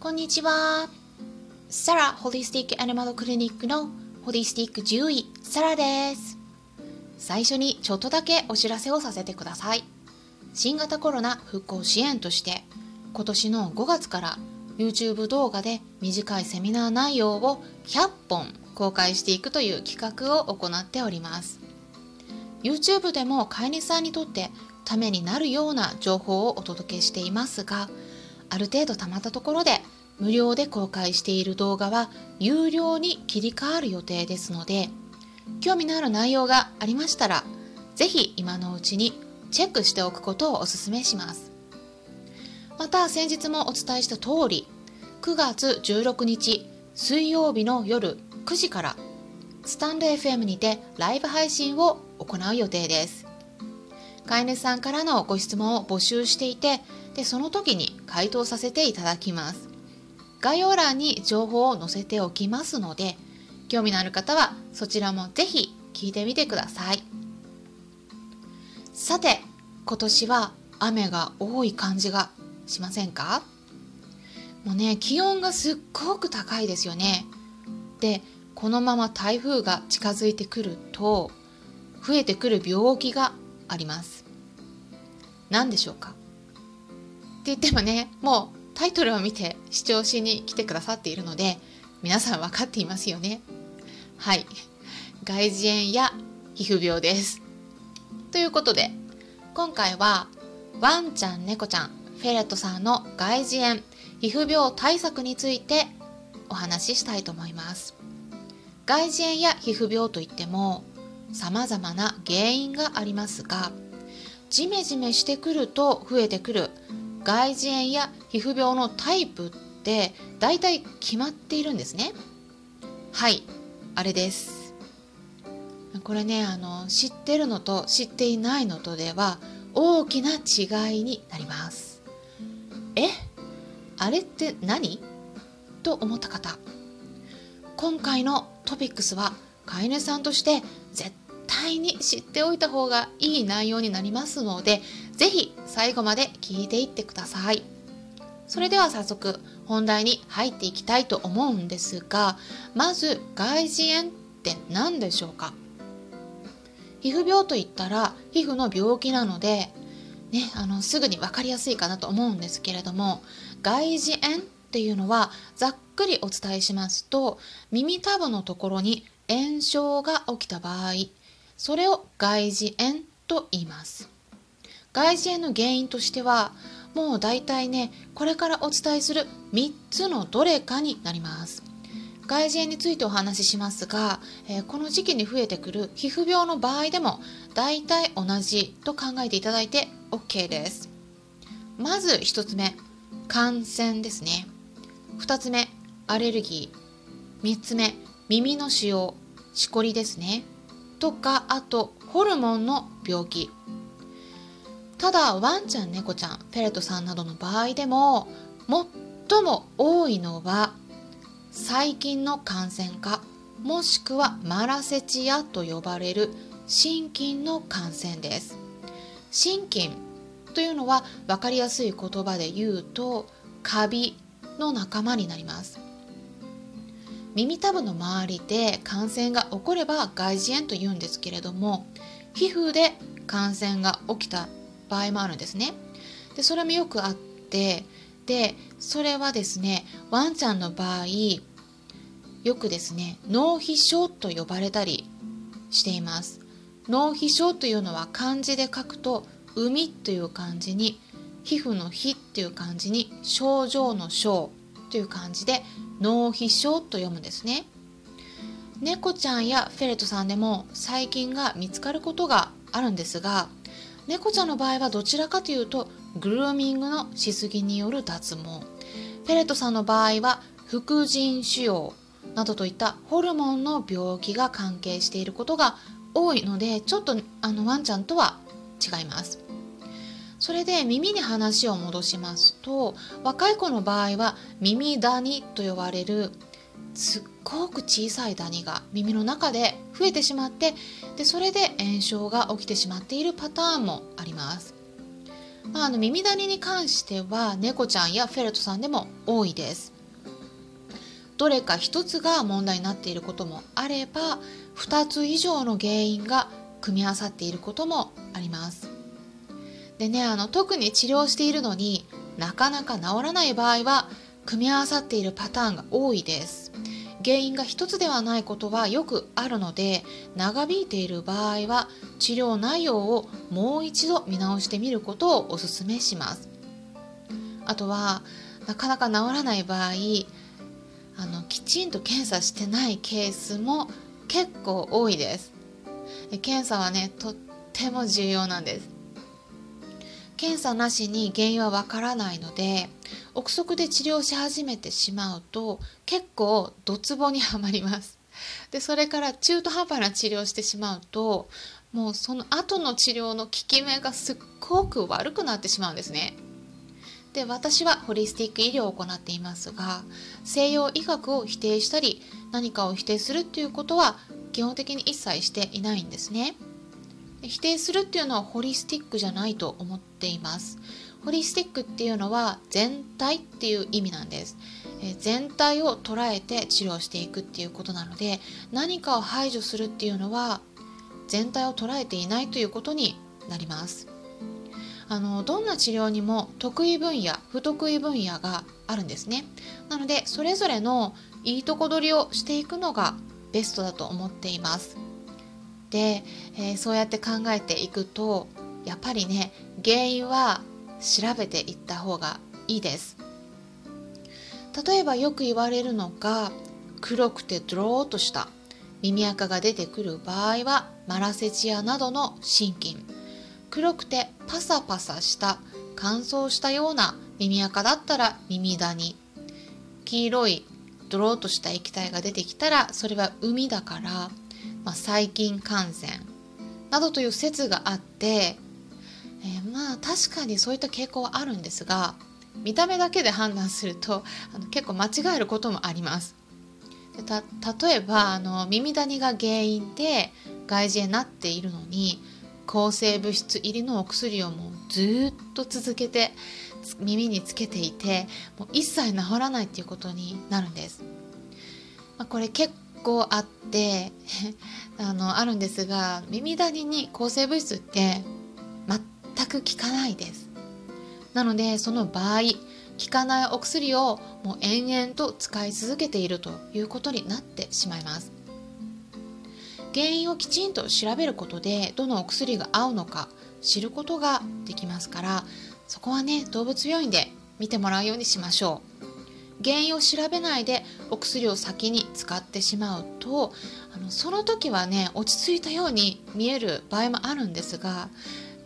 こんにちは。サラホリスティックアニマルクリニックのホリスティック獣医サラです。最初にちょっとだけお知らせをさせてください。新型コロナ復興支援として今年の5月から YouTube 動画で短いセミナー内容を100本公開していくという企画を行っております YouTube でも飼い主さんにとってためになるような情報をお届けしていますがある程度たまったところで無料で公開している動画は有料に切り替わる予定ですので興味のある内容がありましたら是非今のうちにチェックしておくことをお勧めします。また先日もお伝えした通り9月16日水曜日の夜9時からスタンド FM にてライブ配信を行う予定です。飼い主さんからのご質問を募集していてでその時に回答させていただきます。概要欄に情報を載せておきますので興味のある方はそちらもぜひ聞いてみてください。さて今年は雨が多い感じがしませんか？もうね気温がすっごく高いですよね。でこのまま台風が近づいてくると増えてくる病気があります。何でしょうか？って言ってもねもうタイトルを見て視聴しに来てくださっているので皆さん分かっていますよね。はい。外耳炎や皮膚病です。ということで今回はワンちゃん猫ちゃんフェレットさんの外耳炎皮膚病対策についてお話ししたいと思います。外耳炎や皮膚病といっても様々な原因がありますがジメジメしてくると増えてくる。外耳炎や皮膚病のタイプって大体決まっているんですね。はいあれです。これねあの知ってるのと知っていないのとでは大きな違いになります。えあれって何？と思った方。今回のトピックスは飼い主さんとして絶対に知っておいた方がいい内容になりますので是非最後まで聞いていってください。それでは早速本題に入っていきたいと思うんですがまず外耳炎って何でしょうか？皮膚病といったら皮膚の病気なのでね、あのすぐに分かりやすいかなと思うんですけれども外耳炎っていうのはざっくりお伝えしますと耳たぶのところに炎症が起きた場合それを外耳炎と言います。外耳炎の原因としてはもう大体ねこれからお伝えする3つのどれかになります。外耳炎についてお話ししますが、えー、この時期に増えてくる皮膚病の場合でも大体同じと考えていただいて OK です。まず1つ目感染ですね。2つ目アレルギー。3つ目。耳の腫瘍しこりですね。とかあとホルモンの病気。ただワンちゃん猫ちゃんフェレットさんなどの場合でも最も多いのは細菌の感染かもしくはマラセチアと呼ばれる心筋の感染です。心筋というのは分かりやすい言葉で言うとカビの仲間になります。耳たぶの周りで感染が起これば外耳炎と言うんですけれども皮膚で感染が起きた場合もあるんですね。でそれもよくあってでそれはですねワンちゃんの場合よくですね脳皮症と呼ばれたりしています。脳皮症というのは漢字で書くと海という漢字に皮膚の皮っていう漢字に症状の症という漢字で脳皮症と読むんですね。猫ちゃんやフェレットさんでも細菌が見つかることがあるんですが猫ちゃんの場合はどちらかというとグルーミングのしすぎによる脱毛。フェレットさんの場合は副腎腫瘍などといったホルモンの病気が関係していることが多いのでちょっとあのワンちゃんとは違います。それで耳に話を戻しますと若い子の場合は耳ダニと呼ばれるすっごく小さいダニが耳の中で増えてしまってでそれで炎症が起きてしまっているパターンもあります。まあ、あの耳ダニに関しては猫ちゃんやフェレットさんでも多いです。どれか一つが問題になっていることもあれば2つ以上の原因が組み合わさっていることもあります。でねあの特に治療しているのになかなか治らない場合は組み合わさっているパターンが多いです。原因が一つではないことはよくあるので長引いている場合は治療内容をもう一度見直してみることをお勧めします。あとはなかなか治らない場合あのきちんと検査してないケースも結構多いです。検査はねとっても重要なんです。検査なしに原因はわからないので憶測で治療し始めてしまうと結構ドツボにはまりますでそれから中途半端な治療してしまうともうその後の治療の効き目がすっごく悪くなってしまうんですねで私はホリスティック医療を行っていますが西洋医学を否定したり何かを否定するっていうことは基本的に一切していないんですね。否定するっていうのはホリスティックじゃないと思っています。ホリスティックっていうのは全体っていう意味なんです。全体を捉えて治療していくっていうことなので何かを排除するっていうのは全体を捉えていないということになります。あのどんな治療にも得意分野不得意分野があるんですね。なのでそれぞれのいいとこ取りをしていくのがベストだと思っています。で、えー、そうやって考えていくとやっぱりね原因は調べていった方がいいです。例えばよく言われるのが黒くてドローっとした耳垢が出てくる場合はマラセチアなどの心筋。黒くてパサパサした乾燥したような耳垢だったら耳ダニ。黄色いドローとした液体が出てきたらそれは海だからまあ、細菌感染などという説があって、えー、まあ確かにそういった傾向はあるんですが見た目だけで判断するとあの結構間違えることもあります。で例えばあの耳ダニが原因で外耳炎になっているのに抗生物質入りのお薬をもうずっと続けて耳につけていてもう一切治らないっていうことになるんです。まあ、これ結構あって あのあるんですが耳ダニに抗生物質って全く効かないです。なのでその場合効かないお薬をもう延々と使い続けているということになってしまいます。原因をきちんと調べることでどのお薬が合うのか知ることができますからそこはね動物病院で見てもらうようにしましょう。原因を調べないでお薬を先に使ってしまうとあのその時はね落ち着いたように見える場合もあるんですが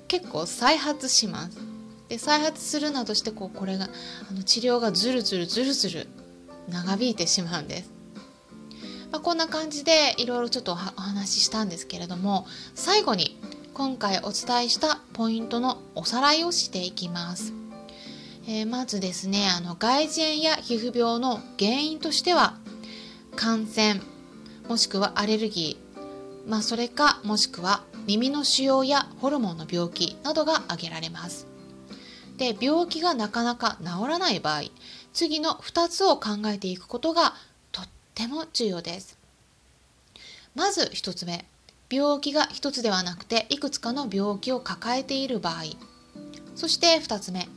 結構再発します。で再発するなどしてこうこれがあの治療がずるずるずるずる長引いてしまうんです。まあ、こんな感じでいろいろちょっとお話ししたんですけれども最後に今回お伝えしたポイントのおさらいをしていきます。えー、まずですねあの外耳炎や皮膚病の原因としては感染もしくはアレルギー、まあ、それかもしくは耳の腫瘍やホルモンの病気などが挙げられます。で病気がなかなか治らない場合次の2つを考えていくことがとっても重要です。まず1つ目病気が1つではなくていくつかの病気を抱えている場合。そして2つ目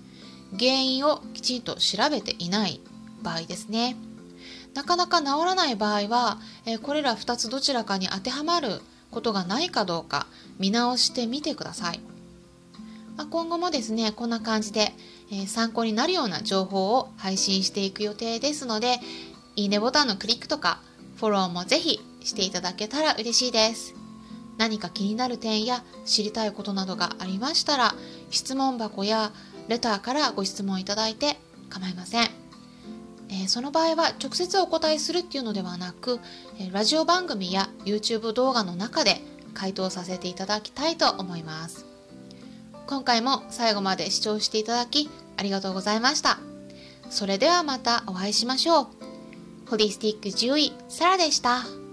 原因をきちんと調べていない場合ですね。なかなか治らない場合は、えこれら2つどちらかに当てはまることがないかどうか見直してみてください、ま、今後もですねこんな感じで、え参考になるような情報を配信していく予定ですのでいいねボタンのクリックとかフォローもぜひしていただけたら嬉しいです。何か気になる点や知りたいことなどがありましたら質問箱やレターからご質問いただいて構いません。えー、その場合は直接お答えするっていうのではなく、えラジオ番組や YouTube 動画の中で回答させていただきたいと思います。今回も最後まで視聴していただきありがとうございました。それではまたお会いしましょう。ホリスティック獣医、サラでした。